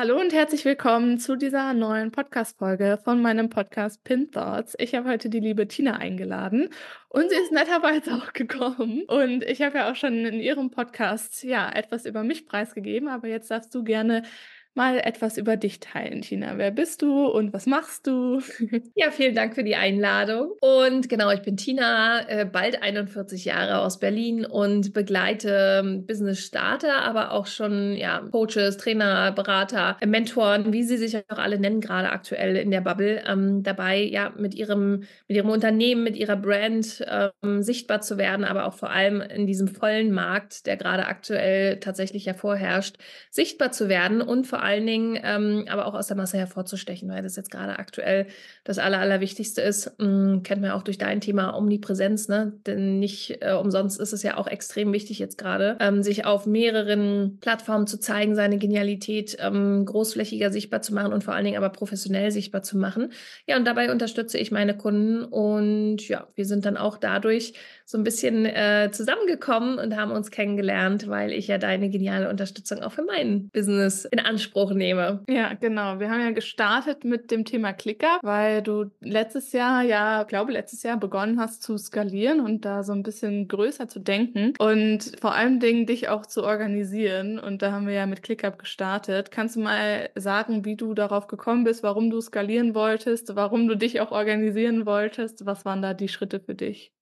Hallo und herzlich willkommen zu dieser neuen Podcast-Folge von meinem Podcast Pin Thoughts. Ich habe heute die liebe Tina eingeladen und sie ist netterweise auch gekommen. Und ich habe ja auch schon in ihrem Podcast ja etwas über mich preisgegeben, aber jetzt darfst du gerne mal etwas über dich teilen, Tina. Wer bist du und was machst du? Ja, vielen Dank für die Einladung. Und genau, ich bin Tina, äh, bald 41 Jahre aus Berlin und begleite ähm, Business Starter, aber auch schon ja, Coaches, Trainer, Berater, Mentoren, wie sie sich auch alle nennen, gerade aktuell in der Bubble, ähm, dabei ja mit ihrem, mit ihrem Unternehmen, mit ihrer Brand ähm, sichtbar zu werden, aber auch vor allem in diesem vollen Markt, der gerade aktuell tatsächlich hervorherrscht, sichtbar zu werden und vor allen Dingen ähm, aber auch aus der Masse hervorzustechen, weil das jetzt gerade aktuell das Aller, Allerwichtigste ist. Ähm, kennt man auch durch dein Thema Omnipräsenz, ne? Denn nicht äh, umsonst ist es ja auch extrem wichtig jetzt gerade, ähm, sich auf mehreren Plattformen zu zeigen, seine Genialität ähm, großflächiger sichtbar zu machen und vor allen Dingen aber professionell sichtbar zu machen. Ja, und dabei unterstütze ich meine Kunden und ja, wir sind dann auch dadurch so ein bisschen äh, zusammengekommen und haben uns kennengelernt, weil ich ja deine geniale Unterstützung auch für mein Business in Anspruch Anspruch nehme. Ja, genau. Wir haben ja gestartet mit dem Thema Clicker, weil du letztes Jahr, ja, glaube letztes Jahr begonnen hast zu skalieren und da so ein bisschen größer zu denken und vor allen Dingen dich auch zu organisieren. Und da haben wir ja mit ClickUp gestartet. Kannst du mal sagen, wie du darauf gekommen bist, warum du skalieren wolltest, warum du dich auch organisieren wolltest? Was waren da die Schritte für dich?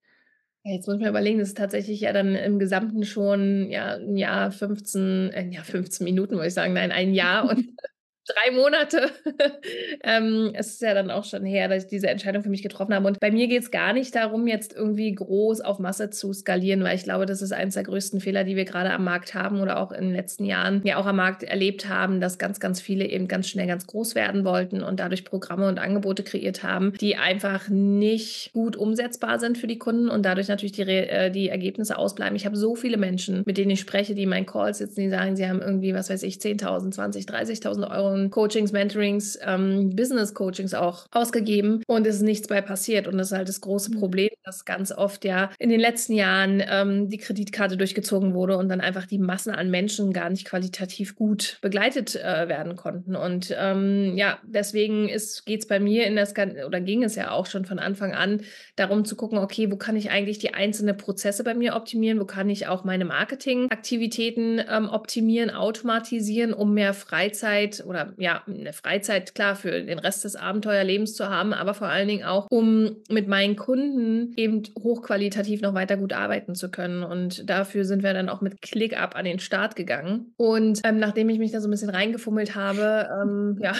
Jetzt muss ich mir überlegen, das ist tatsächlich ja dann im Gesamten schon ja, ein Jahr 15, äh, ja, 15 Minuten, würde ich sagen, nein, ein Jahr und drei Monate. ähm, es ist ja dann auch schon her, dass ich diese Entscheidung für mich getroffen habe. Und bei mir geht es gar nicht darum, jetzt irgendwie groß auf Masse zu skalieren, weil ich glaube, das ist eines der größten Fehler, die wir gerade am Markt haben oder auch in den letzten Jahren ja auch am Markt erlebt haben, dass ganz, ganz viele eben ganz schnell ganz groß werden wollten und dadurch Programme und Angebote kreiert haben, die einfach nicht gut umsetzbar sind für die Kunden und dadurch natürlich die, äh, die Ergebnisse ausbleiben. Ich habe so viele Menschen, mit denen ich spreche, die in meinen Calls sitzen, die sagen, sie haben irgendwie, was weiß ich, 10.000, 20, 30.000 Euro Coachings, Mentorings, ähm, Business-Coachings auch ausgegeben und es ist nichts bei passiert. Und das ist halt das große mhm. Problem, dass ganz oft ja in den letzten Jahren ähm, die Kreditkarte durchgezogen wurde und dann einfach die Massen an Menschen gar nicht qualitativ gut begleitet äh, werden konnten. Und ähm, ja, deswegen geht es bei mir in das oder ging es ja auch schon von Anfang an darum zu gucken, okay, wo kann ich eigentlich die einzelnen Prozesse bei mir optimieren, wo kann ich auch meine Marketingaktivitäten ähm, optimieren, automatisieren, um mehr Freizeit oder ja, eine Freizeit, klar, für den Rest des Abenteuerlebens zu haben, aber vor allen Dingen auch, um mit meinen Kunden eben hochqualitativ noch weiter gut arbeiten zu können. Und dafür sind wir dann auch mit ClickUp an den Start gegangen. Und ähm, nachdem ich mich da so ein bisschen reingefummelt habe, ähm, ja,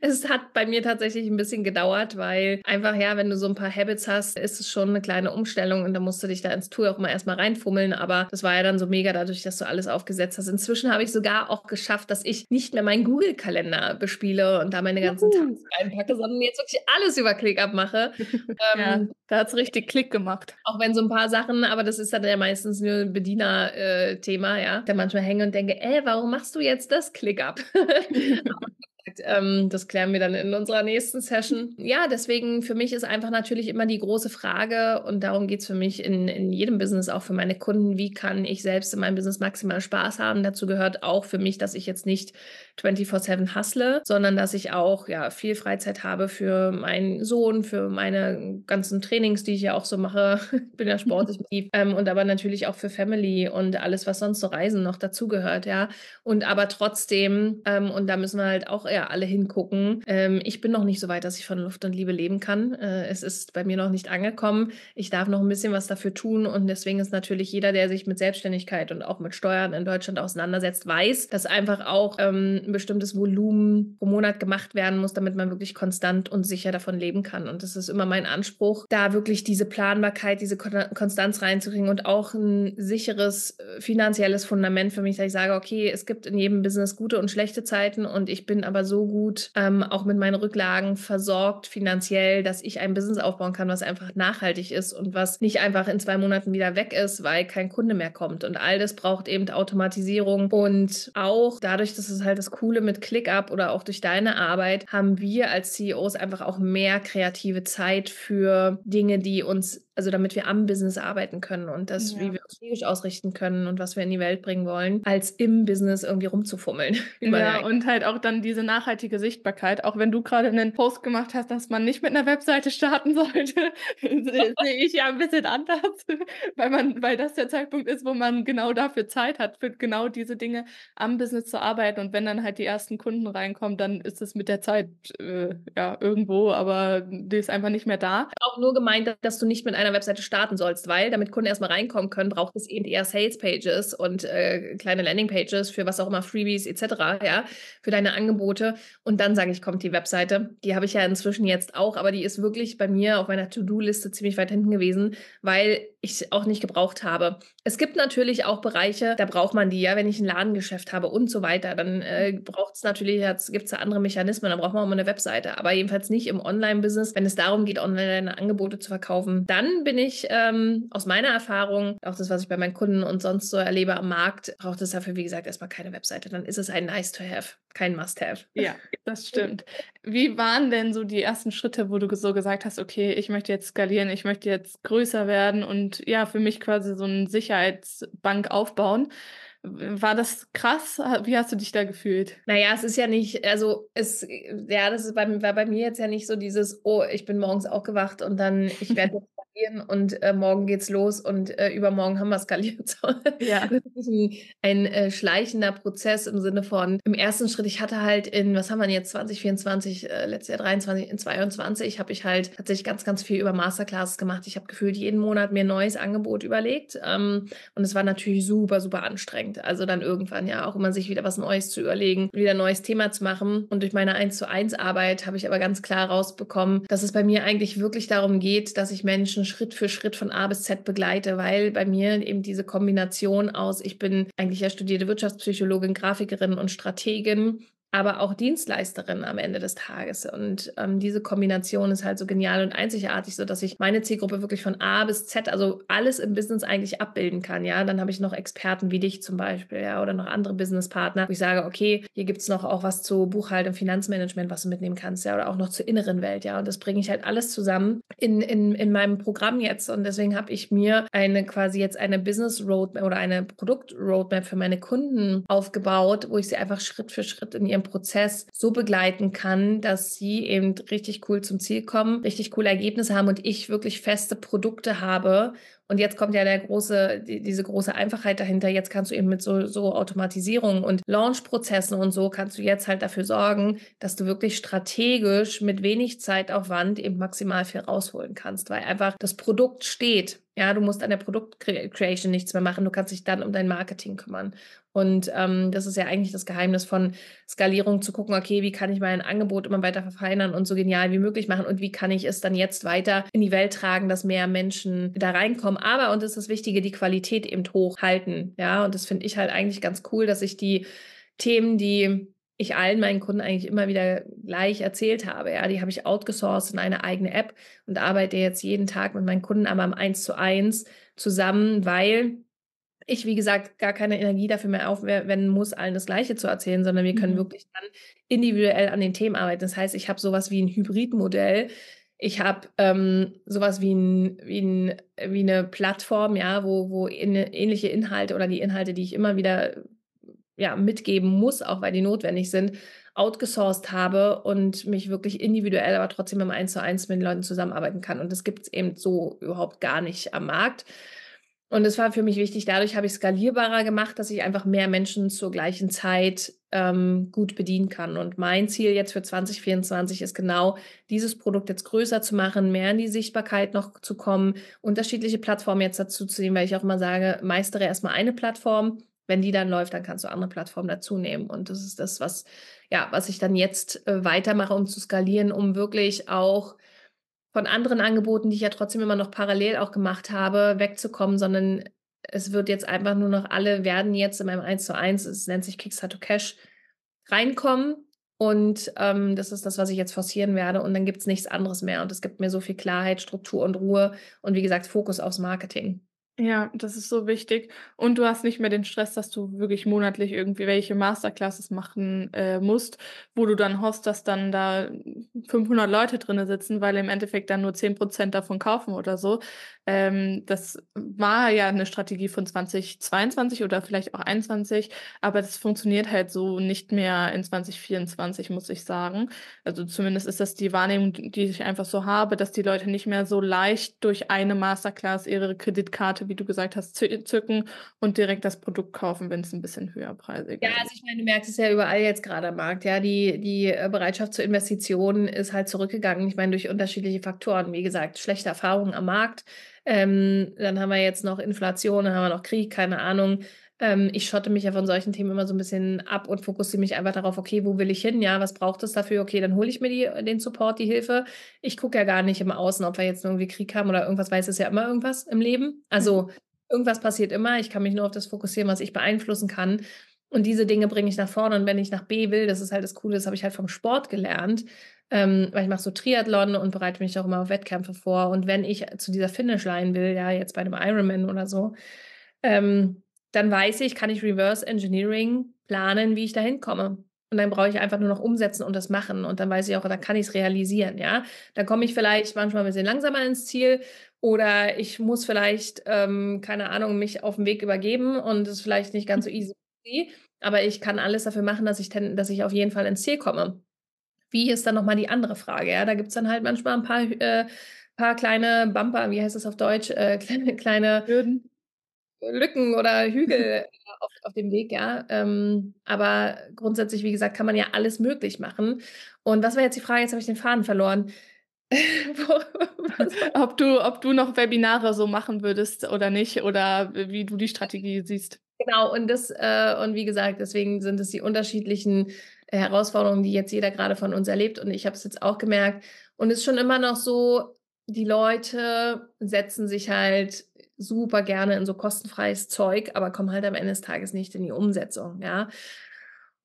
es hat bei mir tatsächlich ein bisschen gedauert, weil einfach, ja, wenn du so ein paar Habits hast, ist es schon eine kleine Umstellung und da musst du dich da ins Tool auch mal erstmal reinfummeln. Aber das war ja dann so mega dadurch, dass du alles aufgesetzt hast. Inzwischen habe ich sogar auch geschafft, dass ich nicht mehr mein Google-Kalender bespiele und da meine ganzen Juhu. Tasks reinpacke, sondern jetzt wirklich alles über ClickUp mache. ja, ähm, da hat es richtig Klick gemacht. Auch wenn so ein paar Sachen, aber das ist dann ja meistens nur ein Bediener-Thema, ja, da manchmal hänge und denke, ey, warum machst du jetzt das ClickUp? ähm, das klären wir dann in unserer nächsten Session. Ja, deswegen für mich ist einfach natürlich immer die große Frage und darum geht es für mich in, in jedem Business, auch für meine Kunden, wie kann ich selbst in meinem Business maximal Spaß haben? Dazu gehört auch für mich, dass ich jetzt nicht 24-7 hustle, sondern dass ich auch ja viel Freizeit habe für meinen Sohn, für meine ganzen Trainings, die ich ja auch so mache. ich bin ja sportlich ähm, und aber natürlich auch für Family und alles, was sonst so Reisen noch dazugehört, ja. Und aber trotzdem, ähm, und da müssen wir halt auch ja da alle hingucken. Ähm, ich bin noch nicht so weit, dass ich von Luft und Liebe leben kann. Äh, es ist bei mir noch nicht angekommen. Ich darf noch ein bisschen was dafür tun und deswegen ist natürlich jeder, der sich mit Selbstständigkeit und auch mit Steuern in Deutschland auseinandersetzt, weiß, dass einfach auch ähm, ein bestimmtes Volumen pro Monat gemacht werden muss, damit man wirklich konstant und sicher davon leben kann. Und das ist immer mein Anspruch, da wirklich diese Planbarkeit, diese Konstanz reinzukriegen und auch ein sicheres äh, finanzielles Fundament für mich, dass ich sage, okay, es gibt in jedem Business gute und schlechte Zeiten und ich bin aber so gut ähm, auch mit meinen Rücklagen versorgt finanziell, dass ich ein Business aufbauen kann, was einfach nachhaltig ist und was nicht einfach in zwei Monaten wieder weg ist, weil kein Kunde mehr kommt. Und all das braucht eben Automatisierung und auch dadurch, dass es halt das Coole mit ClickUp oder auch durch deine Arbeit, haben wir als CEOs einfach auch mehr kreative Zeit für Dinge, die uns also damit wir am Business arbeiten können und das, ja. wie wir uns strategisch ausrichten können und was wir in die Welt bringen wollen, als im Business irgendwie rumzufummeln. Ja, und halt auch dann diese nachhaltige Sichtbarkeit, auch wenn du gerade einen Post gemacht hast, dass man nicht mit einer Webseite starten sollte, sehe ich ja ein bisschen anders, weil man, weil das der Zeitpunkt ist, wo man genau dafür Zeit hat, für genau diese Dinge am Business zu arbeiten und wenn dann halt die ersten Kunden reinkommen, dann ist es mit der Zeit äh, ja irgendwo, aber die ist einfach nicht mehr da. Auch nur gemeint, dass du nicht mit einer einer Webseite starten sollst, weil damit Kunden erstmal reinkommen können, braucht es eben eher Sales Pages und äh, kleine Landing Pages für was auch immer, Freebies etc., ja, für deine Angebote. Und dann sage ich, kommt die Webseite. Die habe ich ja inzwischen jetzt auch, aber die ist wirklich bei mir auf meiner To-Do-Liste ziemlich weit hinten gewesen, weil ich auch nicht gebraucht habe. Es gibt natürlich auch Bereiche, da braucht man die ja, wenn ich ein Ladengeschäft habe und so weiter, dann äh, braucht es natürlich, gibt es da andere Mechanismen, dann braucht man auch mal eine Webseite, aber jedenfalls nicht im Online-Business. Wenn es darum geht, online Angebote zu verkaufen, dann bin ich ähm, aus meiner Erfahrung, auch das, was ich bei meinen Kunden und sonst so erlebe am Markt, braucht es dafür, wie gesagt, erstmal keine Webseite. Dann ist es ein Nice to have, kein Must have. Ja, das stimmt. Wie waren denn so die ersten Schritte, wo du so gesagt hast, okay, ich möchte jetzt skalieren, ich möchte jetzt größer werden und ja, für mich quasi so eine Sicherheitsbank aufbauen? War das krass? Wie hast du dich da gefühlt? Naja, es ist ja nicht, also es, ja, das ist bei, war bei mir jetzt ja nicht so dieses, oh, ich bin morgens aufgewacht und dann, ich werde und äh, morgen geht's los und äh, übermorgen haben wir skaliert. ja. Das ist ein, ein äh, schleichender Prozess im Sinne von, im ersten Schritt, ich hatte halt in, was haben wir jetzt, 2024, äh, letztes Jahr 23, in 22, habe ich halt tatsächlich ganz, ganz viel über Masterclasses gemacht. Ich habe gefühlt jeden Monat mir ein neues Angebot überlegt ähm, und es war natürlich super, super anstrengend. Also dann irgendwann ja auch immer sich wieder was Neues zu überlegen, wieder ein neues Thema zu machen. Und durch meine 1 zu 1 Arbeit habe ich aber ganz klar rausbekommen, dass es bei mir eigentlich wirklich darum geht, dass ich Menschen Schritt für Schritt von A bis Z begleite, weil bei mir eben diese Kombination aus, ich bin eigentlich ja studierte Wirtschaftspsychologin, Grafikerin und Strategin aber auch Dienstleisterin am Ende des Tages. Und ähm, diese Kombination ist halt so genial und einzigartig, so dass ich meine Zielgruppe wirklich von A bis Z, also alles im Business eigentlich abbilden kann. Ja, dann habe ich noch Experten wie dich zum Beispiel, ja, oder noch andere Businesspartner, wo ich sage, okay, hier gibt es noch auch was zu Buchhaltung, Finanzmanagement, was du mitnehmen kannst, ja, oder auch noch zur inneren Welt, ja. Und das bringe ich halt alles zusammen in, in, in meinem Programm jetzt. Und deswegen habe ich mir eine quasi jetzt eine Business Roadmap oder eine Produkt Roadmap für meine Kunden aufgebaut, wo ich sie einfach Schritt für Schritt in ihrem Prozess so begleiten kann, dass sie eben richtig cool zum Ziel kommen, richtig coole Ergebnisse haben und ich wirklich feste Produkte habe und jetzt kommt ja der große, die, diese große Einfachheit dahinter. Jetzt kannst du eben mit so, so Automatisierung und Launch-Prozessen und so kannst du jetzt halt dafür sorgen, dass du wirklich strategisch mit wenig Zeitaufwand eben maximal viel rausholen kannst, weil einfach das Produkt steht. Ja, du musst an der Produkt-Creation nichts mehr machen. Du kannst dich dann um dein Marketing kümmern. Und ähm, das ist ja eigentlich das Geheimnis von Skalierung, zu gucken, okay, wie kann ich mein Angebot immer weiter verfeinern und so genial wie möglich machen und wie kann ich es dann jetzt weiter in die Welt tragen, dass mehr Menschen da reinkommen. Aber, und das ist das Wichtige, die Qualität eben hochhalten. Ja, und das finde ich halt eigentlich ganz cool, dass ich die Themen, die ich allen meinen Kunden eigentlich immer wieder gleich erzählt habe. Ja, die habe ich outgesourced in eine eigene App und arbeite jetzt jeden Tag mit meinen Kunden aber am Eins zu eins zusammen, weil ich, wie gesagt, gar keine Energie dafür mehr aufwenden muss, allen das Gleiche zu erzählen, sondern wir können mhm. wirklich dann individuell an den Themen arbeiten. Das heißt, ich habe sowas wie ein Hybridmodell, ich habe ähm, sowas wie, ein, wie, ein, wie eine Plattform, ja, wo, wo in, ähnliche Inhalte oder die Inhalte, die ich immer wieder ja, mitgeben muss, auch weil die notwendig sind, outgesourced habe und mich wirklich individuell, aber trotzdem im Eins zu eins mit den Leuten zusammenarbeiten kann. Und das gibt es eben so überhaupt gar nicht am Markt. Und es war für mich wichtig, dadurch habe ich skalierbarer gemacht, dass ich einfach mehr Menschen zur gleichen Zeit ähm, gut bedienen kann. Und mein Ziel jetzt für 2024 ist genau, dieses Produkt jetzt größer zu machen, mehr in die Sichtbarkeit noch zu kommen, unterschiedliche Plattformen jetzt dazu zu nehmen, weil ich auch immer sage, meistere erstmal eine Plattform. Wenn die dann läuft, dann kannst du andere Plattformen dazu nehmen. Und das ist das, was, ja, was ich dann jetzt äh, weitermache, um zu skalieren, um wirklich auch von anderen Angeboten, die ich ja trotzdem immer noch parallel auch gemacht habe, wegzukommen, sondern es wird jetzt einfach nur noch alle werden jetzt in meinem 1 zu 1, es nennt sich Kickstarter Cash, reinkommen. Und ähm, das ist das, was ich jetzt forcieren werde. Und dann gibt es nichts anderes mehr. Und es gibt mir so viel Klarheit, Struktur und Ruhe und wie gesagt, Fokus aufs Marketing. Ja, das ist so wichtig. Und du hast nicht mehr den Stress, dass du wirklich monatlich irgendwie welche Masterclasses machen äh, musst, wo du dann hoffst, dass dann da 500 Leute drin sitzen, weil im Endeffekt dann nur 10% davon kaufen oder so. Ähm, das war ja eine Strategie von 2022 oder vielleicht auch 2021, aber das funktioniert halt so nicht mehr in 2024, muss ich sagen. Also zumindest ist das die Wahrnehmung, die ich einfach so habe, dass die Leute nicht mehr so leicht durch eine Masterclass ihre Kreditkarte wie du gesagt hast, zücken und direkt das Produkt kaufen, wenn es ein bisschen höherpreisig ist. Ja, also ich meine, du merkst es ja überall jetzt gerade am Markt. Ja, die, die äh, Bereitschaft zur Investition ist halt zurückgegangen. Ich meine, durch unterschiedliche Faktoren. Wie gesagt, schlechte Erfahrungen am Markt. Ähm, dann haben wir jetzt noch Inflation, dann haben wir noch Krieg, keine Ahnung. Ähm, ich schotte mich ja von solchen Themen immer so ein bisschen ab und fokussiere mich einfach darauf, okay, wo will ich hin? Ja, was braucht es dafür? Okay, dann hole ich mir die, den Support, die Hilfe. Ich gucke ja gar nicht im Außen, ob wir jetzt irgendwie Krieg haben oder irgendwas, weil es ist ja immer irgendwas im Leben. Also mhm. irgendwas passiert immer. Ich kann mich nur auf das fokussieren, was ich beeinflussen kann. Und diese Dinge bringe ich nach vorne. Und wenn ich nach B will, das ist halt das Coole, das habe ich halt vom Sport gelernt. Ähm, weil ich mache so Triathlon und bereite mich auch immer auf Wettkämpfe vor. Und wenn ich zu dieser Finishline will, ja, jetzt bei einem Ironman oder so, ähm, dann weiß ich, kann ich Reverse Engineering planen, wie ich da hinkomme. Und dann brauche ich einfach nur noch umsetzen und das machen. Und dann weiß ich auch, da kann ich es realisieren, ja. Dann komme ich vielleicht manchmal ein bisschen langsamer ins Ziel oder ich muss vielleicht, ähm, keine Ahnung, mich auf den Weg übergeben und es ist vielleicht nicht ganz so easy. Aber ich kann alles dafür machen, dass ich, dass ich auf jeden Fall ins Ziel komme. Wie ist dann nochmal die andere Frage? Ja, da gibt es dann halt manchmal ein paar, äh, paar kleine Bumper, wie heißt das auf Deutsch? Äh, kleine, kleine Hürden. Lücken oder Hügel äh, auf, auf dem Weg, ja. Ähm, aber grundsätzlich, wie gesagt, kann man ja alles möglich machen. Und was war jetzt die Frage? Jetzt habe ich den Faden verloren. ob, du, ob du noch Webinare so machen würdest oder nicht oder wie du die Strategie siehst. Genau, und das, äh, und wie gesagt, deswegen sind es die unterschiedlichen Herausforderungen, die jetzt jeder gerade von uns erlebt. Und ich habe es jetzt auch gemerkt. Und es ist schon immer noch so, die Leute setzen sich halt super gerne in so kostenfreies Zeug, aber kommen halt am Ende des Tages nicht in die Umsetzung, ja.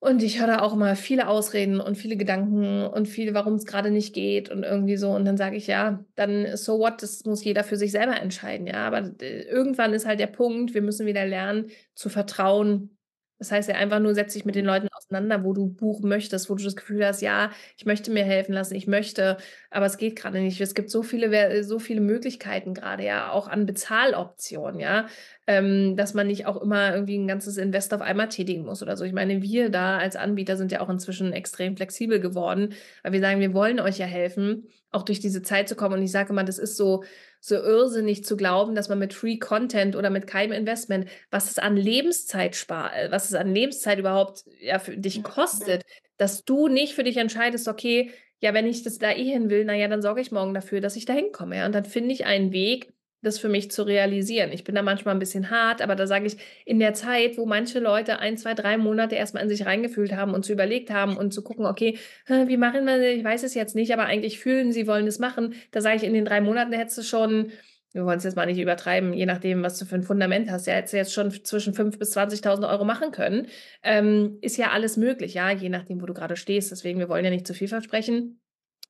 Und ich höre da auch immer viele Ausreden und viele Gedanken und viele, warum es gerade nicht geht und irgendwie so. Und dann sage ich, ja, dann so what, das muss jeder für sich selber entscheiden, ja. Aber äh, irgendwann ist halt der Punkt, wir müssen wieder lernen zu vertrauen, das heißt ja einfach nur, setz dich mit den Leuten auseinander, wo du buchen möchtest, wo du das Gefühl hast, ja, ich möchte mir helfen lassen, ich möchte, aber es geht gerade nicht. Es gibt so viele, so viele Möglichkeiten gerade, ja, auch an Bezahloptionen, ja, ähm, dass man nicht auch immer irgendwie ein ganzes Invest auf einmal tätigen muss oder so. Ich meine, wir da als Anbieter sind ja auch inzwischen extrem flexibel geworden, weil wir sagen, wir wollen euch ja helfen, auch durch diese Zeit zu kommen. Und ich sage immer, das ist so, so irrsinnig zu glauben, dass man mit Free Content oder mit keinem Investment, was es an Lebenszeit spart, äh, was es an Lebenszeit überhaupt ja, für dich kostet, dass du nicht für dich entscheidest, okay, ja, wenn ich das da eh hin will, naja, dann sorge ich morgen dafür, dass ich da hinkomme. Ja? Und dann finde ich einen Weg, das für mich zu realisieren. Ich bin da manchmal ein bisschen hart, aber da sage ich, in der Zeit, wo manche Leute ein, zwei, drei Monate erstmal in sich reingefühlt haben und zu überlegt haben und zu gucken, okay, wie machen wir das? Ich weiß es jetzt nicht, aber eigentlich fühlen sie wollen es machen. Da sage ich, in den drei Monaten hättest du schon, wir wollen es jetzt mal nicht übertreiben, je nachdem, was du für ein Fundament hast, ja, hättest du jetzt schon zwischen 5.000 bis 20.000 Euro machen können. Ähm, ist ja alles möglich, ja, je nachdem, wo du gerade stehst. Deswegen, wir wollen ja nicht zu viel versprechen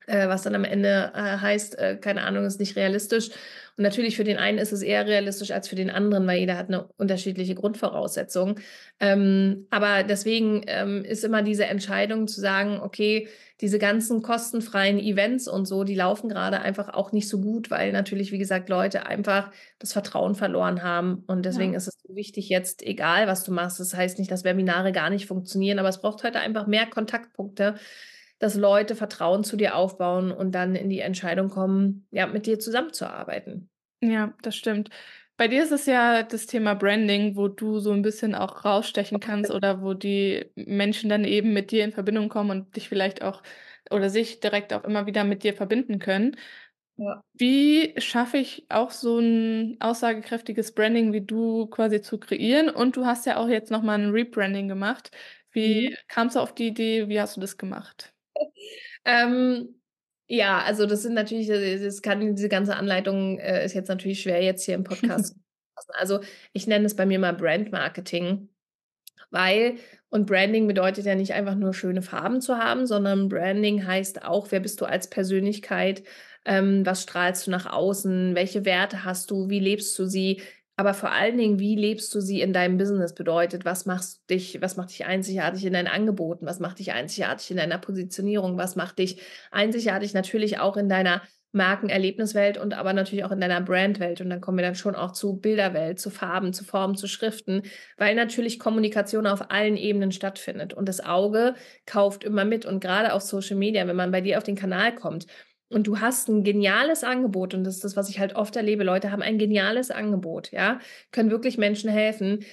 äh, was dann am Ende äh, heißt, äh, keine Ahnung, ist nicht realistisch. Und natürlich für den einen ist es eher realistisch als für den anderen, weil jeder hat eine unterschiedliche Grundvoraussetzung. Ähm, aber deswegen ähm, ist immer diese Entscheidung zu sagen, okay, diese ganzen kostenfreien Events und so, die laufen gerade einfach auch nicht so gut, weil natürlich, wie gesagt, Leute einfach das Vertrauen verloren haben. Und deswegen ja. ist es wichtig jetzt, egal was du machst, das heißt nicht, dass Webinare gar nicht funktionieren, aber es braucht heute einfach mehr Kontaktpunkte dass Leute Vertrauen zu dir aufbauen und dann in die Entscheidung kommen, ja, mit dir zusammenzuarbeiten. Ja, das stimmt. Bei dir ist es ja das Thema Branding, wo du so ein bisschen auch rausstechen kannst oder wo die Menschen dann eben mit dir in Verbindung kommen und dich vielleicht auch oder sich direkt auch immer wieder mit dir verbinden können. Ja. Wie schaffe ich auch so ein aussagekräftiges Branding wie du quasi zu kreieren? Und du hast ja auch jetzt noch mal 'n Rebranding gemacht. Wie Mhm. kamst du auf die Idee? Wie hast du das gemacht? Ähm, ja, also das sind natürlich äh, das kann diese ganze Anleitung, äh, ist jetzt natürlich schwer jetzt hier im Podcast zu fassen. Also, ich nenne es bei mir mal Brand Marketing, weil und Branding bedeutet ja nicht einfach nur schöne Farben zu haben, sondern Branding heißt auch, wer bist du als Persönlichkeit, ähm, was strahlst du nach außen, welche Werte hast du, wie lebst du sie, aber vor allen Dingen, wie lebst du sie in deinem Business bedeutet, was machst dich was macht dich einzigartig in deinen Angeboten, was macht dich einzigartig in deiner Positionierung, was macht dich einzigartig natürlich auch in deiner Markenerlebniswelt und aber natürlich auch in deiner Brandwelt. Und dann kommen wir dann schon auch zu Bilderwelt, zu Farben, zu Formen, zu Schriften, weil natürlich Kommunikation auf allen Ebenen stattfindet. Und das Auge kauft immer mit. Und gerade auf Social Media, wenn man bei dir auf den Kanal kommt und du hast ein geniales Angebot, und das ist das, was ich halt oft erlebe, Leute haben ein geniales Angebot, ja, können wirklich Menschen helfen.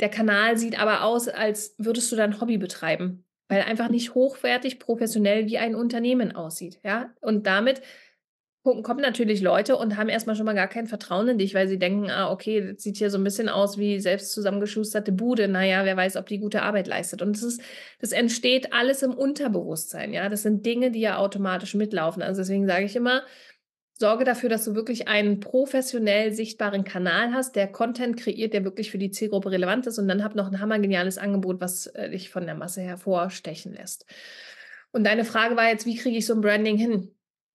Der Kanal sieht aber aus, als würdest du dein Hobby betreiben, weil einfach nicht hochwertig, professionell wie ein Unternehmen aussieht, ja. Und damit kommen natürlich Leute und haben erstmal schon mal gar kein Vertrauen in dich, weil sie denken: „Ah, okay, das sieht hier so ein bisschen aus wie selbst zusammengeschusterte Bude. Na ja, wer weiß, ob die gute Arbeit leistet.“ Und das ist das entsteht alles im Unterbewusstsein, ja? Das sind Dinge, die ja automatisch mitlaufen. Also, deswegen sage ich immer: Sorge dafür, dass du wirklich einen professionell sichtbaren Kanal hast, der Content kreiert, der wirklich für die Zielgruppe relevant ist und dann hab noch ein hammergeniales Angebot, was, äh, dich von der Masse hervorstechen lässt. Und deine Frage war jetzt: „Wie kriege ich so ein Branding hin?“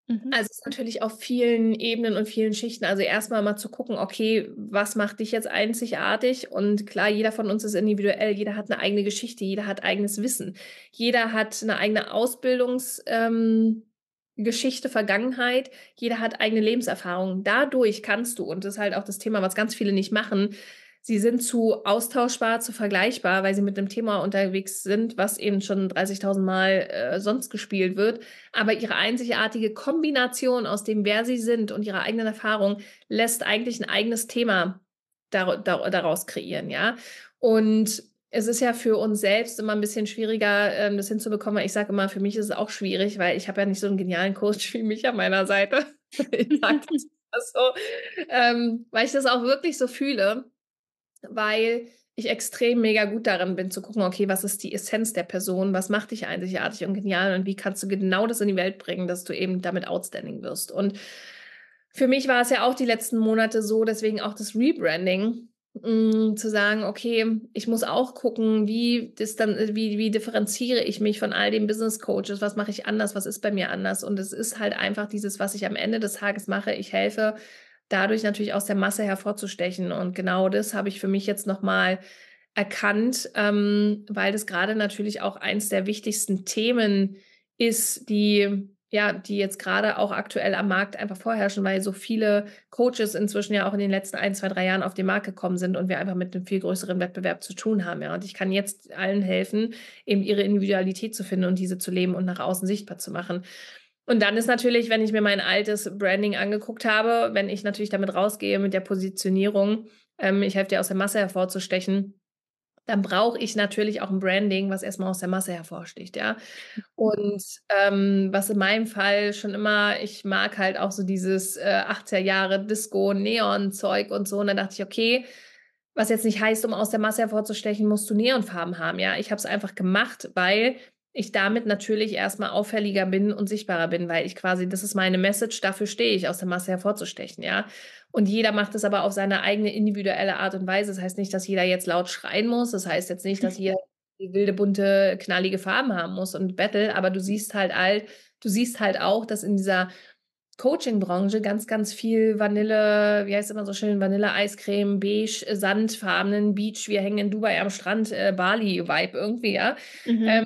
Mhm. also, es ist natürlich auf vielen Ebenen und vielen Schichten. Also, erstmal mal zu gucken, okay, was macht dich jetzt einzigartig? Und klar, jeder von uns ist individuell, jeder hat eine eigene Geschichte, jeder hat eigenes Wissen. Jeder hat eine eigene Ausbildungs ähm, Vergangenheit, jeder hat eigene Lebenserfahrungen. Dadurch kannst du und das ist halt auch das Thema, was ganz viele nicht machen, Sie sind zu austauschbar, zu vergleichbar, weil sie mit 'nem Thema unterwegs sind, was eben schon 30.000 Mal, äh, sonst gespielt wird. Aber ihre einzigartige Kombination aus dem, wer sie sind und ihrer eigenen Erfahrung, lässt eigentlich 'n eigenes Thema dar dar daraus kreieren, ja? Und es ist ja für uns selbst immer 'n bisschen schwieriger, ähm, das hinzubekommen, weil ich sage immer, für mich ist es auch schwierig, weil ich habe ja nicht so 'n genialen Coach wie mich an meiner Seite. Ich sage das so, ähm, weil ich das auch wirklich so fühle. Weil ich extrem mega gut darin bin zu gucken, okay, was ist die Essenz der Person? Was macht dich einzigartig und genial? Und wie kannst du genau das in die Welt bringen, dass du eben damit outstanding wirst? Und für mich war es ja auch die letzten Monate so, deswegen auch das Rebranding, hm, zu sagen: „Okay, ich muss auch gucken, wie das wie wie differenziere ich mich von all den Business Coaches? Was mache ich anders? Was ist bei mir anders?“ Und es ist halt einfach dieses, was ich am Ende des Tages mache. Ich helfe dadurch natürlich aus der Masse hervorzustechen. Und genau das habe ich für mich jetzt noch mal erkannt, ähm, weil das gerade natürlich auch eins der wichtigsten Themen ist, die ja, die jetzt gerade auch aktuell am Markt einfach vorherrschen, weil so viele Coaches inzwischen ja auch in den letzten ein, 2, 3 Jahren auf den Markt gekommen sind und wir einfach mit einem viel größeren Wettbewerb zu tun haben, ja. Und ich kann jetzt allen helfen, eben ihre Individualität zu finden und diese zu leben und nach außen sichtbar zu machen. Und dann ist natürlich, wenn ich mir mein altes Branding angeguckt habe, wenn ich natürlich damit rausgehe mit der Positionierung, ähm, ich helfe dir aus der Masse hervorzustechen, dann brauche ich natürlich auch ein Branding, was erstmal aus der Masse hervorsticht, ja. Und, ähm, was in meinem Fall schon immer ich mag halt auch so dieses, äh, 80er Jahre Disco, Neon-Zeug und so. Und dann dachte ich: „Okay, was jetzt nicht heißt, um aus der Masse hervorzustechen, musst du Neonfarben haben, ja?“ Ich habe es einfach gemacht, weil ich damit natürlich erstmal auffälliger bin und sichtbarer bin, weil ich quasi das ist meine Message, dafür stehe ich, aus der Masse hervorzustechen, ja? Und jeder macht es aber auf seine eigene individuelle Art und Weise. Das heißt nicht, dass jeder jetzt laut schreien muss. Das heißt jetzt nicht, dass jeder wilde, bunte, knallige Farben haben muss und Battle, aber du siehst halt all du siehst halt auch, dass in dieser Coaching-Branche ganz, ganz viel Vanille wie heißt immer so schön, Vanille-Eiscreme, beige, äh, sandfarbenen Beach, wir hängen in Dubai am Strand, äh, Bali-Vibe irgendwie, ja? Mhm. Ähm,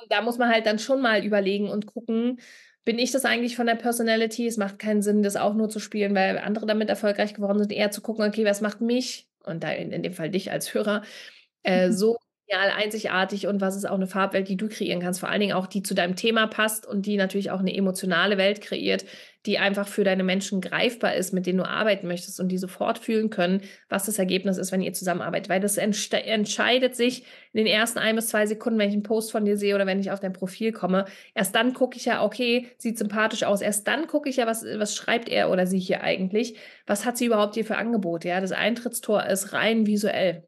und da muss man halt dann schon mal überlegen und gucken, bin ich das eigentlich von der Personality? Es macht keinen Sinn, das auch nur zu spielen, weil andere damit erfolgreich geworden sind, eher zu gucken, okay, was macht mich und da in in dem Fall dich als Hörer, äh, so genial, einzigartig und was ist auch eine Farbwelt, die du kreieren kannst, vor allen Dingen auch, die zu deinem Thema passt und die natürlich auch eine emotionale Welt kreiert, die einfach für deine Menschen greifbar ist, mit denen du arbeiten möchtest und die sofort fühlen können, was das Ergebnis ist, wenn ihr zusammenarbeitet. Weil das entscheidet sich in den ersten ein bis zwei Sekunden, wenn ich einen Post von dir sehe oder wenn ich auf dein Profil komme. Erst dann gucke ich ja, okay, sieht sympathisch aus. Erst dann gucke ich ja, was, was schreibt er oder sie hier eigentlich? Was hat sie überhaupt hier für Angebote? Ja, das Eintrittstor ist rein visuell.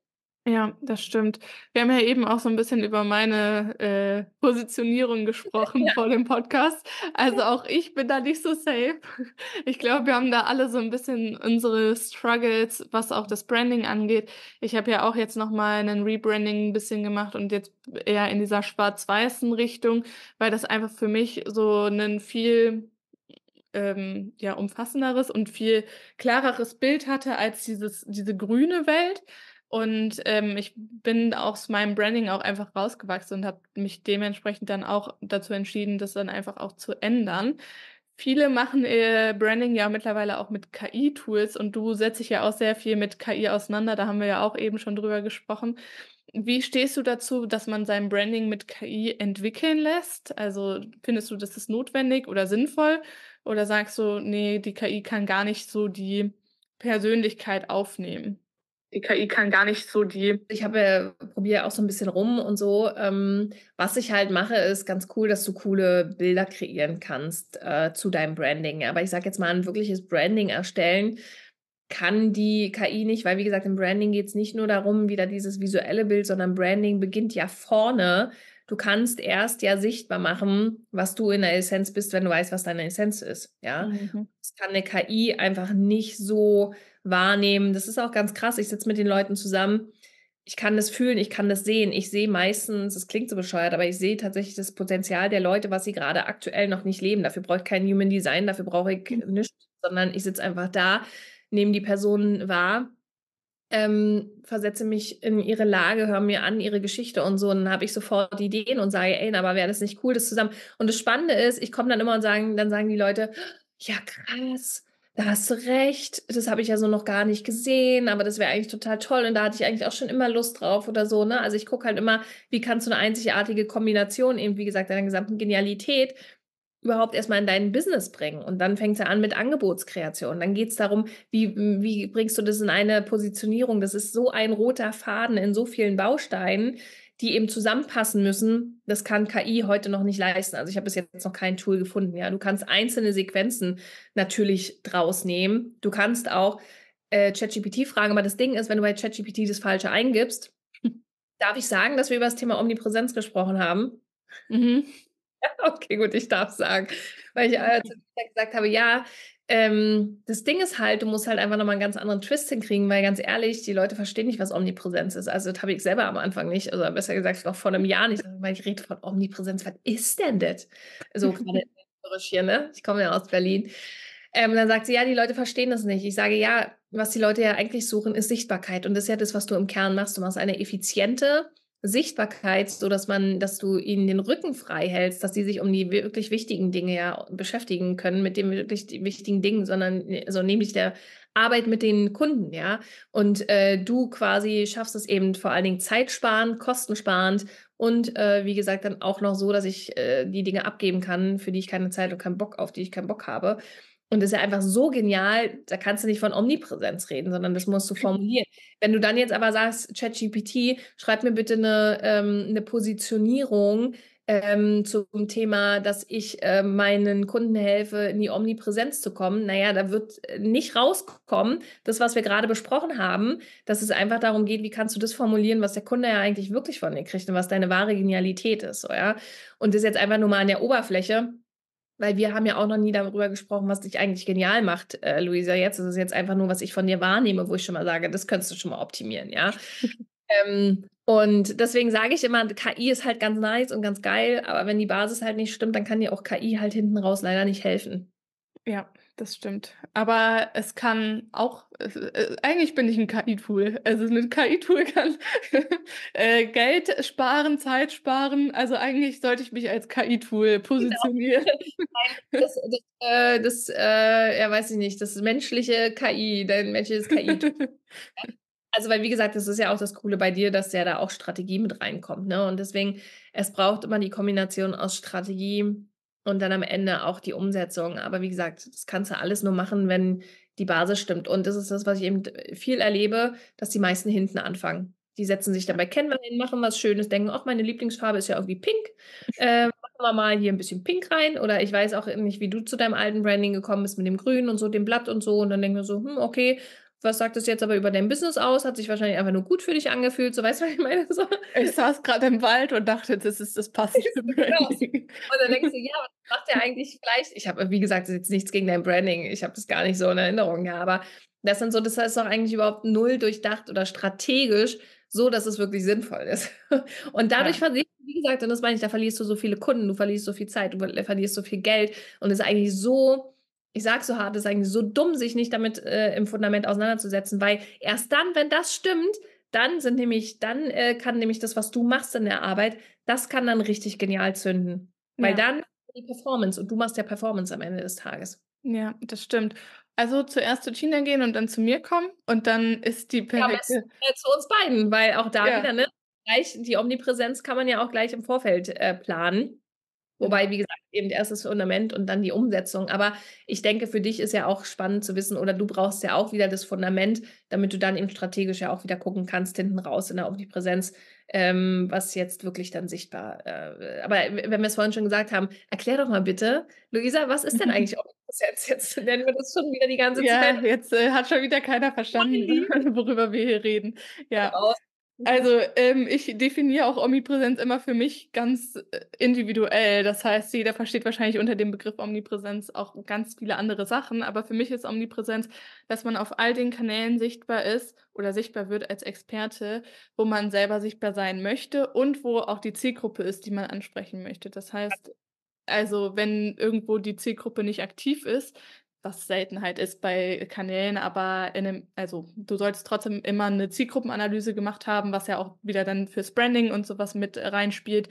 Ja, das stimmt. Wir haben ja eben auch so ein bisschen über meine, äh, Positionierung gesprochen Ja. vor dem Podcast. Also, auch ich bin da nicht so safe. Ich glaube, wir haben da alle so ein bisschen unsere Struggles, was auch das Branding angeht. Ich habe ja auch jetzt noch mal 'nen Rebranding ein bisschen gemacht und jetzt eher in dieser schwarz-weißen Richtung, weil das einfach für mich so ein viel, ähm, ja, umfassenderes und viel klareres Bild hatte als dieses diese grüne Welt. Und, ähm, ich bin aus meinem Branding auch einfach rausgewachsen und habe mich dementsprechend dann auch dazu entschieden, das dann einfach auch zu ändern. Viele machen ihr Branding ja mittlerweile auch mit KI-Tools und du setzt dich ja auch sehr viel mit KI auseinander, da haben wir ja auch eben schon drüber gesprochen. Wie stehst du dazu, dass man sein Branding mit KI entwickeln lässt? Also, findest du, das ist notwendig oder sinnvoll? Oder sagst du: „Ne, die KI kann gar nicht so die Persönlichkeit aufnehmen?“ Die KI kann gar nicht so die. Ich habe ja, probiere auch so ein bisschen rum und so. Ähm, was ich halt mache, ist ganz cool, dass du coole Bilder kreieren kannst äh, zu deinem Branding. Aber ich sage jetzt mal, ein wirkliches Branding erstellen kann die KI nicht, weil wie gesagt, im Branding geht es nicht nur darum, wieder dieses visuelle Bild, sondern Branding beginnt ja vorne. Du kannst erst ja sichtbar machen, was du in der Essenz bist, wenn du weißt, was deine Essenz ist. Ja, mhm. das kann eine KI einfach nicht so wahrnehmen. Das ist auch ganz krass. Ich sitze mit den Leuten zusammen. Ich kann das fühlen, ich kann das sehen. Ich sehe meistens, es klingt so bescheuert, aber ich sehe tatsächlich das Potenzial der Leute, was sie gerade aktuell noch nicht leben. Dafür brauche ich kein Human Design, dafür brauche ich mhm. nichts, sondern ich sitze einfach da, nehme die Personen wahr, ähm, versetze mich in ihre Lage, höre mir an ihre Geschichte und so, und dann habe ich sofort Ideen und sage, ey, aber wäre das nicht cool, das zusammen. Und das Spannende ist, ich komme dann immer und sagen, dann sagen die Leute, ja krass, da hast du recht, das habe ich ja so noch gar nicht gesehen, aber das wäre eigentlich total toll und da hatte ich eigentlich auch schon immer Lust drauf oder so, ne? Also ich gucke halt immer, wie kannst du eine einzigartige Kombination eben, wie gesagt, deiner gesamten Genialität überhaupt erstmal in dein Business bringen. Und dann fängt es ja an mit Angebotskreation. Dann geht es darum, wie, wie bringst du das in eine Positionierung? Das ist so ein roter Faden in so vielen Bausteinen, die eben zusammenpassen müssen, das kann KI heute noch nicht leisten. Also ich habe bis jetzt noch kein Tool gefunden. Ja, du kannst einzelne Sequenzen natürlich draus nehmen. Du kannst auch äh, ChatGPT fragen, aber das Ding ist, wenn du bei ChatGPT das Falsche eingibst, darf ich sagen, dass wir über das Thema Omnipräsenz gesprochen haben? Mhm. okay, gut, ich darf sagen, weil ich äh, gesagt habe, ja, ähm, das Ding ist halt, du musst halt einfach nochmal einen ganz anderen Twist hinkriegen, weil ganz ehrlich, die Leute verstehen nicht, was Omnipräsenz ist. Also das habe ich selber am Anfang nicht, also besser gesagt noch vor einem Jahr nicht, weil ich rede von Omnipräsenz. Was ist denn das? So gerade hier, ne? Ich komme ja aus Berlin. Ähm, dann sagt sie, ja, die Leute verstehen das nicht. Ich sage, ja, was die Leute ja eigentlich suchen, ist Sichtbarkeit. Und das ist ja das, was du im Kern machst. Du machst eine effiziente, Sichtbarkeit, so dass man, dass du ihnen den Rücken frei hältst, dass sie sich um die wirklich wichtigen Dinge ja beschäftigen können, mit den wirklich wichtigen Dingen, sondern also nämlich der Arbeit mit den Kunden, ja. Und äh, du quasi schaffst es eben vor allen Dingen zeitsparend, kostensparend und äh, wie gesagt dann auch noch so, dass ich äh, die Dinge abgeben kann, für die ich keine Zeit und keinen Bock auf die ich keinen Bock habe. Und das ist ja einfach so genial, da kannst du nicht von Omnipräsenz reden, sondern das musst du formulieren. Wenn du dann jetzt aber sagst, ChatGPT, schreib mir bitte eine, ähm, eine Positionierung ähm, zum Thema, dass ich äh, meinen Kunden helfe, in die Omnipräsenz zu kommen, naja, da wird äh, nicht rauskommen, das, was wir gerade besprochen haben, dass es einfach darum geht, wie kannst du das formulieren, was der Kunde ja eigentlich wirklich von dir kriegt und was deine wahre Genialität ist. So, ja? Und das jetzt einfach nur mal an der Oberfläche weil wir haben ja auch noch nie darüber gesprochen, was dich eigentlich genial macht, äh, Luisa. Jetzt ist es jetzt einfach nur, was ich von dir wahrnehme, wo ich schon mal sage, das könntest du schon mal optimieren, ja. ähm, und deswegen sage ich immer, KI ist halt ganz nice und ganz geil, aber wenn die Basis halt nicht stimmt, dann kann dir auch KI halt hinten raus leider nicht helfen. Ja, das stimmt. Aber es kann auch, äh, eigentlich bin ich ein KI-Tool. Also ein KI-Tool kann äh, Geld sparen, Zeit sparen. Also eigentlich sollte ich mich als KI-Tool genau. positionieren. Genau. Das, das, äh, das äh, ja, weiß ich nicht, das menschliche KI, dein menschliches KI-Tool. Also, weil wie gesagt, das ist ja auch das Coole bei dir, dass ja da auch Strategie mit reinkommt, ne? Und deswegen, es braucht immer die Kombination aus Strategie und dann am Ende auch die Umsetzung. Aber wie gesagt, das kannst du alles nur machen, wenn die Basis stimmt. Und das ist das, was ich eben viel erlebe, dass die meisten hinten anfangen. Die setzen sich dann bei Canva hin, machen was Schönes, denken: „Ach, meine Lieblingsfarbe ist ja irgendwie pink. Äh, machen wir mal hier 'n bisschen pink rein.“ Oder ich weiß auch nicht, wie du zu deinem alten Branding gekommen bist mit dem Grün und so, dem Blatt und so. Und dann denken wir so: „Hm, okay, was sagt das jetzt aber über dein Business aus? Hat sich wahrscheinlich einfach nur gut für dich angefühlt.“ So, weißt du, was ich meine? So. Ich saß grade im Wald und dachte, das ist das passende Genau. Und dann denkst du: „Ja, was macht der eigentlich vielleicht?“ Ich habe wie gesagt, das ist jetzt nichts gegen dein Branding. Ich habe das gar nicht so in Erinnerung, ja, aber das sind so das ist doch eigentlich überhaupt null durchdacht oder strategisch, so dass es wirklich sinnvoll ist. Und dadurch Ja. verlierst du, wie gesagt und das meine ich, da verlierst du so viele Kunden, du verlierst so viel Zeit, du ver verlierst so viel Geld und es ist eigentlich so ich sage so hart, es ist eigentlich so dumm, sich nicht damit, äh, im Fundament auseinanderzusetzen, weil erst dann, wenn das stimmt, dann sind nämlich dann, äh, kann nämlich das, was du machst in der Arbeit, das kann dann richtig genial zünden. Weil Ja. dann die Performance und du machst ja Performance am Ende des Tages. Ja, das stimmt. Also, zuerst zu Tina gehen und dann zu mir kommen und dann ist die Ja, perfekte äh, zu uns beiden, weil auch da Ja. wieder, ne, gleich die Omnipräsenz kann man ja auch gleich im Vorfeld, äh, planen. Wobei, wie gesagt, eben erst das Fundament und dann die Umsetzung. Aber ich denke, für dich ist ja auch spannend zu wissen oder du brauchst ja auch wieder das Fundament, damit du dann eben strategisch ja auch wieder gucken kannst hinten raus in der Omnipräsenz, ähm, was jetzt wirklich dann sichtbar äh, aber wenn wir's vorhin schon gesagt haben, erklär doch mal bitte, Luisa, was ist denn eigentlich Omnipräsenz? Jetzt nennen wir das schon wieder die ganze Ja, Zeit. jetzt, äh, hat schon wieder keiner verstanden, worüber wir hier reden. Ja. Also, ähm, ich definiere auch Omnipräsenz immer für mich ganz, äh, individuell. Das heißt, jeder versteht wahrscheinlich unter dem Begriff Omnipräsenz auch ganz viele andere Sachen, aber für mich ist Omnipräsenz, dass man auf all den Kanälen sichtbar ist oder sichtbar wird als Experte, wo man selber sichtbar sein möchte und wo auch die Zielgruppe ist, die man ansprechen möchte. Das heißt also, wenn irgendwo die Zielgruppe nicht aktiv ist, was selten halt ist bei Kanälen, aber in 'nem also, du solltest trotzdem immer 'ne Zielgruppenanalyse gemacht haben, was ja auch wieder dann fürs Branding und so was mit reinspielt.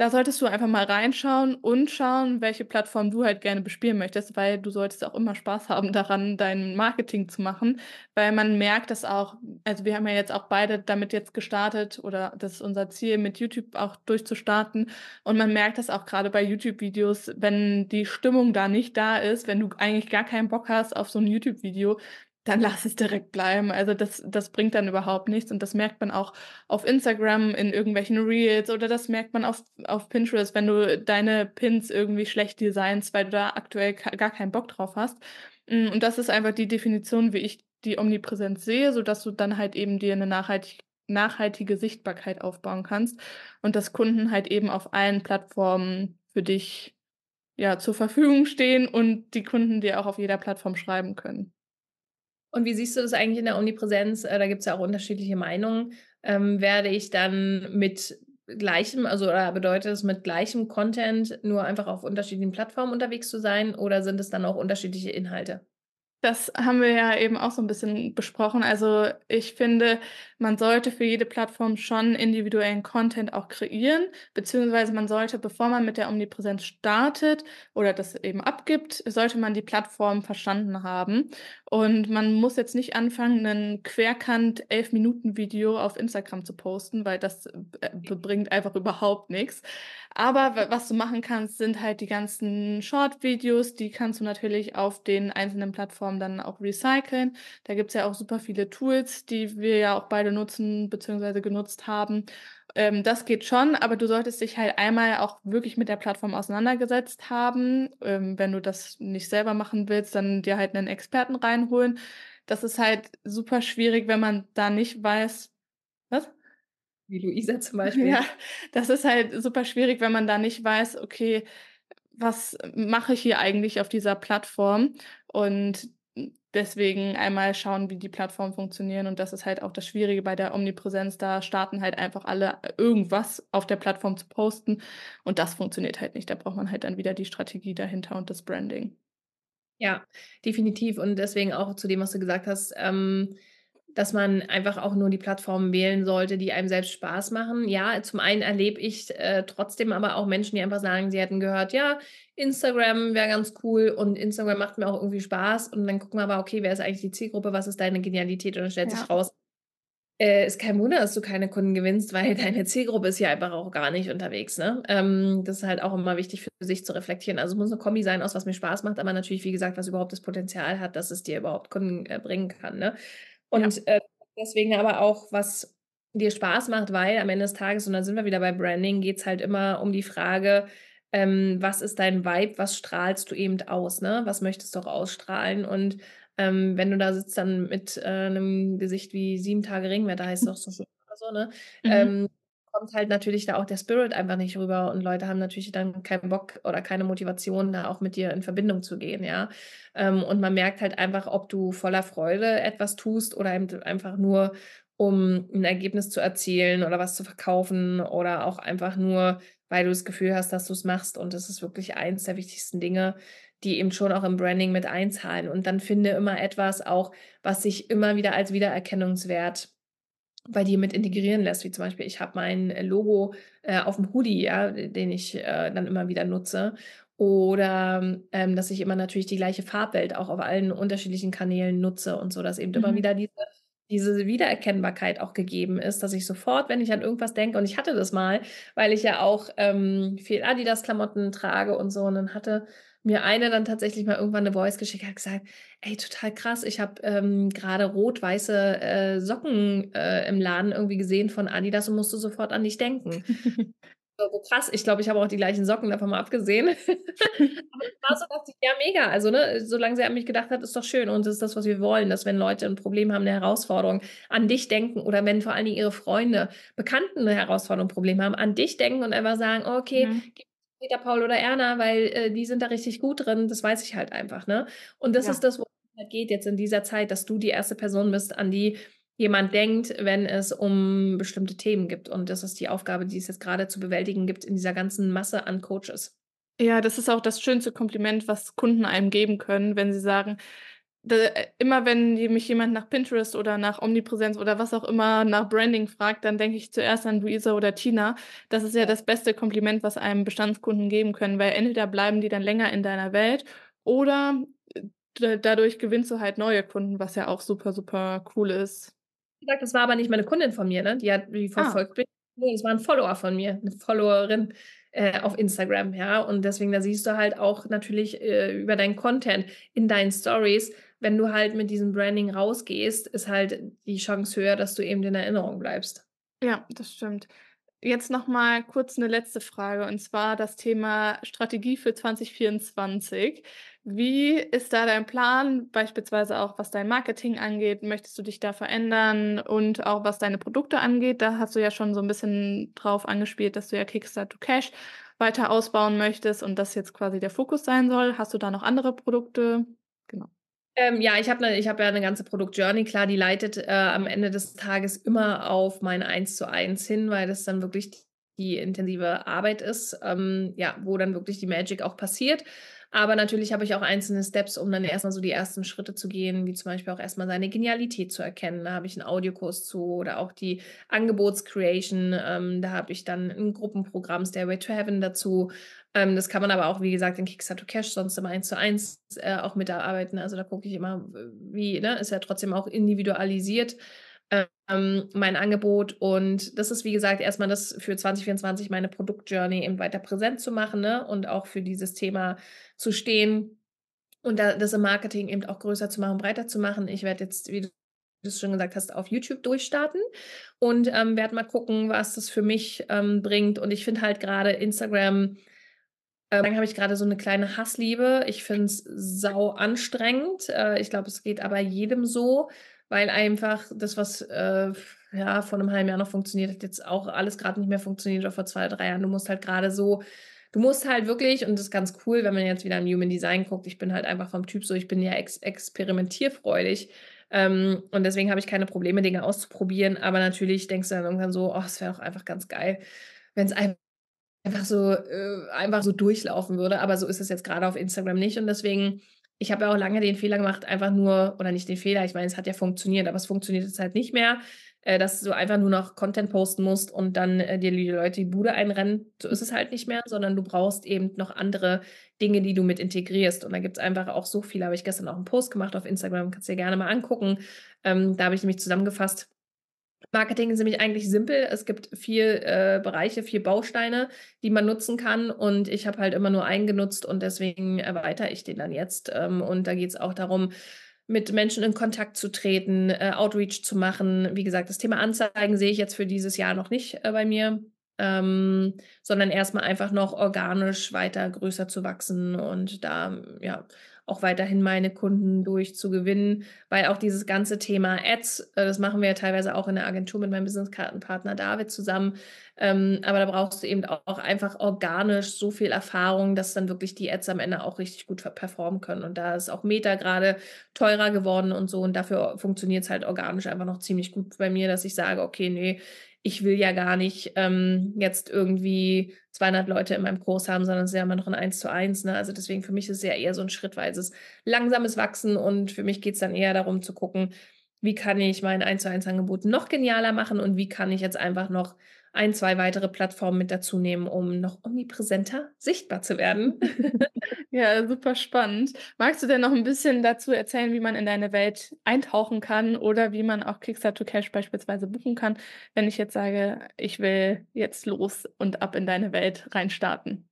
Da solltest du einfach mal reinschauen und schauen, welche Plattform du halt gerne bespielen möchtest, weil du solltest auch immer Spaß haben daran, dein Marketing zu machen, weil man merkt das auch also, wir haben ja jetzt auch beide damit jetzt gestartet oder das ist unser Ziel, mit YouTube auch durchzustarten. Und man merkt das auch grade bei YouTube-Videos, wenn die Stimmung da nicht da ist, wenn du eigentlich gar keinen Bock hast auf so 'n YouTube-Video, dann lass es direkt bleiben. Also, das das bringt dann überhaupt nichts und das merkt man auch auf Instagram in irgendwelchen Reels oder das merkt man auf auf Pinterest, wenn du deine Pins irgendwie schlecht designst, weil du da aktuell gar keinen Bock drauf hast. Hm, und das ist einfach die Definition, wie ich die Omnipräsenz sehe, sodass du dann halt eben dir 'ne nachhaltig nachhaltige Sichtbarkeit aufbauen kannst und dass Kunden halt eben auf allen Plattformen für dich, ja, zur Verfügung stehen und die Kunden dir auch auf jeder Plattform schreiben können. Und wie siehst du das eigentlich in der Omnipräsenz? Äh, da gibt's ja auch unterschiedliche Meinungen. Ähm, werde ich dann mit gleichem also, oder bedeutet es mit gleichem Content nur einfach auf unterschiedlichen Plattformen unterwegs zu sein oder sind es dann auch unterschiedliche Inhalte? Das haben wir ja eben auch so 'n bisschen besprochen. Also, ich finde, man sollte für jede Plattform schon individuellen Content auch kreieren, beziehungsweise man sollte, bevor man mit der Omnipräsenz startet oder das eben abgibt, sollte man die Plattform verstanden haben. Und man muss jetzt nicht anfangen, 'nen Querkant 11-Minuten-Video auf Instagram zu posten, weil das, äh, bringt einfach überhaupt nix. Aber wa was du machen kannst, sind halt die ganzen Short-Videos, die kannst du natürlich auf den einzelnen Plattformen dann auch recyceln. Da gibt's ja auch super viele Tools, die wir ja auch beide nutzen beziehungsweise genutzt haben. Ähm, das geht schon, aber du solltest dich halt einmal auch wirklich mit der Plattform auseinandergesetzt haben. Ähm, wenn du das nicht selber machen willst, dann dir halt 'nen Experten reinholen. Das ist halt super schwierig, wenn man da nicht weiß was? Wie Luisa zum Beispiel. Ja, das ist halt super schwierig, wenn man da nicht weiß: „Okay, was mache ich hier eigentlich auf dieser Plattform?“ Und deswegen einmal schauen, wie die Plattformen funktionieren und das ist halt auch das Schwierige bei der Omnipräsenz. Da starten halt einfach alle irgendwas auf der Plattform zu posten und das funktioniert halt nicht. Da braucht man halt dann wieder die Strategie dahinter und das Branding. Ja, definitiv und deswegen auch zu dem, was du gesagt hast, ähm, dass man einfach auch nur die Plattformen wählen sollte, die einem selbst Spaß machen. Ja, zum einen erlebe ich, äh, trotzdem aber auch Menschen, die einfach sagen, sie hätten gehört: „Ja, Instagram wäre ganz cool und Instagram macht mir auch irgendwie Spaß.“ Und dann gucken wir aber, okay, wer ist eigentlich die Zielgruppe? Was ist deine Genialität? Und dann stellt Ja. sich raus äh, ist kein Wunder, dass du keine Kunden gewinnst, weil deine Zielgruppe ist ja einfach auch gar nicht unterwegs. Ne? Ähm, das ist halt auch immer wichtig für sich zu reflektieren. Also es muss eine Kombi sein, aus was mir Spaß macht, aber natürlich, wie gesagt, was überhaupt das Potenzial hat, dass es dir überhaupt Kunden äh, bringen kann. Ne? Und ja. äh, deswegen aber auch, was dir Spaß macht, weil am Ende des Tages, und dann sind wir wieder bei Branding, geht es halt immer um die Frage, ähm, was ist dein Vibe, was strahlst du eben aus, ne? Was möchtest du auch ausstrahlen? Und ähm, wenn du da sitzt dann mit äh, einem Gesicht wie sieben Tage Ringwetter, heißt es auch so schön oder so, ne? Mhm. Ähm, kommt halt natürlich da auch der Spirit einfach nicht rüber und Leute haben natürlich dann keinen Bock oder keine Motivation, da auch mit dir in Verbindung zu gehen, ja. Ähm, und man merkt halt einfach, ob du voller Freude etwas tust oder einfach nur, um ein Ergebnis zu erzielen oder was zu verkaufen oder auch einfach nur, weil du das Gefühl hast, dass du es machst. Und das ist wirklich eins der wichtigsten Dinge, die eben schon auch im Branding mit einzahlen. Und dann finde immer etwas auch, was sich immer wieder als Wiedererkennungswert bei dir mit integrieren lässt, wie zum Beispiel, ich habe mein Logo äh, auf dem Hoodie, ja, den ich äh, dann immer wieder nutze. Oder ähm, dass ich immer natürlich die gleiche Farbwelt auch auf allen unterschiedlichen Kanälen nutze und so, dass eben mhm. immer wieder diese diese Wiedererkennbarkeit auch gegeben ist, dass ich sofort, wenn ich an irgendwas denke, und ich hatte das mal, weil ich ja auch ähm, viel Adidas-Klamotten trage und so, und dann hatte mir eine dann tatsächlich mal irgendwann eine Voice geschickt, hat gesagt, ey, total krass, ich habe ähm, gerade rot-weiße äh, Socken äh, im Laden irgendwie gesehen von Adidas und musste sofort an dich denken. so krass. Ich glaube, ich habe auch die gleichen Socken davon mal abgesehen. Aber es war so, dachte ich, ja, mega. Also, ne, solange sie an mich gedacht hat, ist doch schön. Und das ist das, was wir wollen, dass wenn Leute ein Problem haben, eine Herausforderung, an dich denken oder wenn vor allen Dingen ihre Freunde, Bekannten eine Herausforderung, ein Problem haben, an dich denken und einfach sagen, okay, mhm. Peter, Paul oder Erna, weil äh, die sind da richtig gut drin, das weiß ich halt einfach, ne? Und das ja. ist das, wo es halt geht jetzt in dieser Zeit, dass du die erste Person bist, an die jemand denkt, wenn es um bestimmte Themen gibt. Und das ist die Aufgabe, die es jetzt gerade zu bewältigen gibt in dieser ganzen Masse an Coaches. Ja, das ist auch das schönste Kompliment, was Kunden einem geben können, wenn sie sagen, da, äh, immer wenn mich jemand nach Pinterest oder nach Omnipräsenz oder was auch immer nach Branding fragt, dann denke ich zuerst an Luisa oder Tina. Das ist ja das beste Kompliment, was einem Bestandskunden geben können, weil entweder bleiben die dann länger in deiner Welt oder äh, dadurch gewinnst du halt neue Kunden, was ja auch super, super cool ist gesagt, das war aber nicht meine Kundin von mir, ne? Die hat die ah. verfolgt ah. Nee, das war ein Follower von mir, eine Followerin äh, auf Instagram, ja. Und deswegen, da siehst du halt auch natürlich äh, über deinen Content in deinen Stories, wenn du halt mit diesem Branding rausgehst, ist halt die Chance höher, dass du eben in Erinnerung bleibst. Ja, das stimmt. Jetzt noch mal kurz eine letzte Frage und zwar das Thema Strategie für 2024. Wie ist da dein Plan, beispielsweise auch was dein Marketing angeht? Möchtest du dich da verändern und auch was deine Produkte angeht? Da hast du ja schon so ein bisschen drauf angespielt, dass du ja Kickstart to Cash weiter ausbauen möchtest und das jetzt quasi der Fokus sein soll. Hast du da noch andere Produkte? Genau. Ähm, ja, ich habe ne, hab ja eine ganze Produktjourney, klar, die leitet äh, am Ende des Tages immer auf mein 1 zu 1 hin, weil das dann wirklich die intensive Arbeit ist, ähm, ja, wo dann wirklich die Magic auch passiert. Aber natürlich habe ich auch einzelne Steps, um dann erstmal so die ersten Schritte zu gehen, wie zum Beispiel auch erstmal seine Genialität zu erkennen. Da habe ich einen Audiokurs zu oder auch die Angebotscreation. Ähm, da habe ich dann ein Gruppenprogramm Stairway to Heaven dazu. Ähm, das kann man aber auch, wie gesagt, in Kickstarter Cash sonst immer eins zu eins äh, auch mitarbeiten. Also da gucke ich immer, wie, ne, ist ja trotzdem auch individualisiert ähm, mein Angebot. Und das ist, wie gesagt, erstmal das für 2024 meine Produktjourney eben weiter präsent zu machen ne? und auch für dieses Thema zu stehen und da, das im Marketing eben auch größer zu machen, breiter zu machen. Ich werde jetzt, wie du es schon gesagt hast, auf YouTube durchstarten und ähm, werde mal gucken, was das für mich ähm, bringt. Und ich finde halt gerade Instagram, äh, dann habe ich gerade so eine kleine Hassliebe. Ich finde es sau anstrengend. Äh, ich glaube, es geht aber jedem so weil einfach das, was äh, ja vor einem halben Jahr noch funktioniert hat, jetzt auch alles gerade nicht mehr funktioniert oder vor zwei, drei Jahren. Du musst halt gerade so, du musst halt wirklich, und das ist ganz cool, wenn man jetzt wieder im Human Design guckt, ich bin halt einfach vom Typ so, ich bin ja ex experimentierfreudig. Ähm, und deswegen habe ich keine Probleme, Dinge auszuprobieren. Aber natürlich denkst du dann irgendwann so, oh, es wäre doch einfach ganz geil, wenn es einfach einfach so äh, einfach so durchlaufen würde. Aber so ist es jetzt gerade auf Instagram nicht. Und deswegen ich habe ja auch lange den Fehler gemacht, einfach nur, oder nicht den Fehler, ich meine, es hat ja funktioniert, aber es funktioniert jetzt halt nicht mehr, äh, dass du einfach nur noch Content posten musst und dann äh, dir die Leute die Bude einrennen. So ist es halt nicht mehr, sondern du brauchst eben noch andere Dinge, die du mit integrierst. Und da gibt es einfach auch so viel. Habe ich gestern auch einen Post gemacht auf Instagram, kannst du dir gerne mal angucken. Ähm, da habe ich nämlich zusammengefasst, Marketing ist nämlich eigentlich simpel. Es gibt vier äh, Bereiche, vier Bausteine, die man nutzen kann. Und ich habe halt immer nur einen genutzt und deswegen erweitere ich den dann jetzt. Ähm, und da geht es auch darum, mit Menschen in Kontakt zu treten, äh, Outreach zu machen. Wie gesagt, das Thema Anzeigen sehe ich jetzt für dieses Jahr noch nicht äh, bei mir, ähm, sondern erstmal einfach noch organisch weiter größer zu wachsen und da ja auch weiterhin meine Kunden durchzugewinnen, weil auch dieses ganze Thema Ads, äh, das machen wir ja teilweise auch in der Agentur mit meinem Businesskartenpartner David zusammen, ähm, aber da brauchst du eben auch einfach organisch so viel Erfahrung, dass dann wirklich die Ads am Ende auch richtig gut performen können. Und da ist auch Meta gerade teurer geworden und so. Und dafür funktioniert es halt organisch einfach noch ziemlich gut bei mir, dass ich sage, okay, nee, ich will ja gar nicht ähm, jetzt irgendwie 200 Leute in meinem Kurs haben, sondern es ist ja immer noch ein 1 zu 1. Ne? Also deswegen für mich ist es ja eher so ein schrittweises, langsames Wachsen und für mich geht es dann eher darum zu gucken, wie kann ich mein 1 zu 1 Angebot noch genialer machen und wie kann ich jetzt einfach noch ein, zwei weitere Plattformen mit dazu nehmen, um noch omnipräsenter sichtbar zu werden. ja, super spannend. Magst du denn noch ein bisschen dazu erzählen, wie man in deine Welt eintauchen kann oder wie man auch Kickstarter Cash beispielsweise buchen kann, wenn ich jetzt sage, ich will jetzt los und ab in deine Welt reinstarten?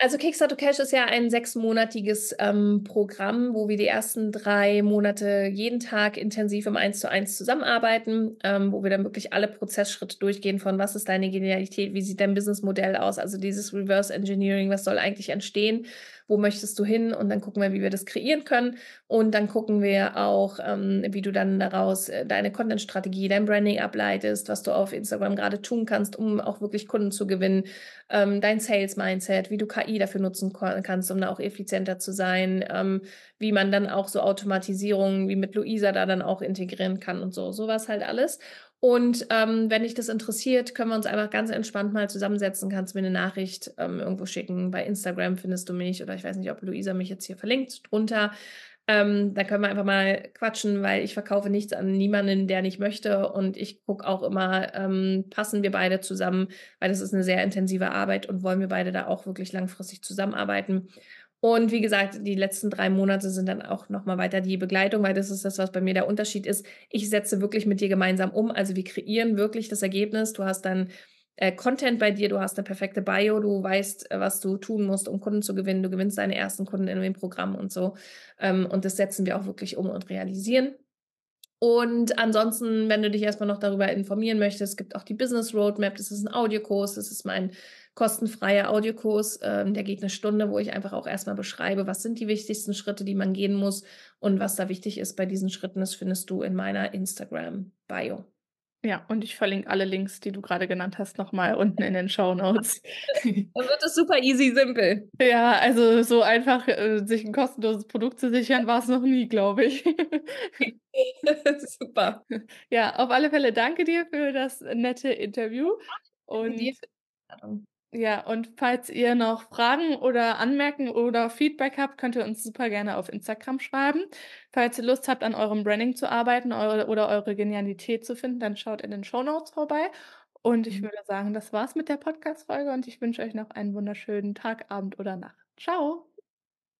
Also Kickstarter Cash ist ja ein sechsmonatiges ähm, Programm, wo wir die ersten drei Monate jeden Tag intensiv im Eins zu eins zusammenarbeiten, ähm, wo wir dann wirklich alle Prozessschritte durchgehen von was ist deine Genialität, wie sieht dein Businessmodell aus, also dieses Reverse Engineering, was soll eigentlich entstehen wo möchtest du hin? Und dann gucken wir, wie wir das kreieren können. Und dann gucken wir auch, ähm, wie du dann daraus äh, deine Content-Strategie, dein Branding ableitest, was du auf Instagram gerade tun kannst, um auch wirklich Kunden zu gewinnen, ähm, dein Sales-Mindset, wie du KI dafür nutzen kannst, um da auch effizienter zu sein, ähm, wie man dann auch so Automatisierungen wie mit Luisa da dann auch integrieren kann und so, sowas halt alles. Und ähm, wenn dich das interessiert, können wir uns einfach ganz entspannt mal zusammensetzen. Kannst mir eine Nachricht ähm, irgendwo schicken. Bei Instagram findest du mich oder ich weiß nicht, ob Luisa mich jetzt hier verlinkt drunter. Ähm, da können wir einfach mal quatschen, weil ich verkaufe nichts an niemanden, der nicht möchte. Und ich gucke auch immer, ähm, passen wir beide zusammen, weil das ist eine sehr intensive Arbeit und wollen wir beide da auch wirklich langfristig zusammenarbeiten. Und wie gesagt, die letzten drei Monate sind dann auch nochmal weiter die Begleitung, weil das ist das, was bei mir der Unterschied ist. Ich setze wirklich mit dir gemeinsam um. Also wir kreieren wirklich das Ergebnis. Du hast dann äh, Content bei dir, du hast eine perfekte Bio, du weißt, äh, was du tun musst, um Kunden zu gewinnen. Du gewinnst deine ersten Kunden in dem Programm und so. Ähm, und das setzen wir auch wirklich um und realisieren. Und ansonsten, wenn du dich erstmal noch darüber informieren möchtest, gibt auch die Business Roadmap. Das ist ein Audiokurs, das ist mein kostenfreier Audiokurs. Ähm, der geht eine Stunde, wo ich einfach auch erstmal beschreibe, was sind die wichtigsten Schritte, die man gehen muss und was da wichtig ist bei diesen Schritten. Das findest du in meiner Instagram-Bio. Ja, und ich verlinke alle Links, die du gerade genannt hast, nochmal unten in den Show Notes. Dann wird es super easy, simpel. Ja, also so einfach, äh, sich ein kostenloses Produkt zu sichern, war es noch nie, glaube ich. super. Ja, auf alle Fälle danke dir für das nette Interview. Und ja, und falls ihr noch Fragen oder Anmerkungen oder Feedback habt, könnt ihr uns super gerne auf Instagram schreiben. Falls ihr Lust habt, an eurem Branding zu arbeiten eure, oder eure Genialität zu finden, dann schaut in den Show Notes vorbei. Und ich mhm. würde sagen, das war's mit der Podcast-Folge und ich wünsche euch noch einen wunderschönen Tag, Abend oder Nacht. Ciao!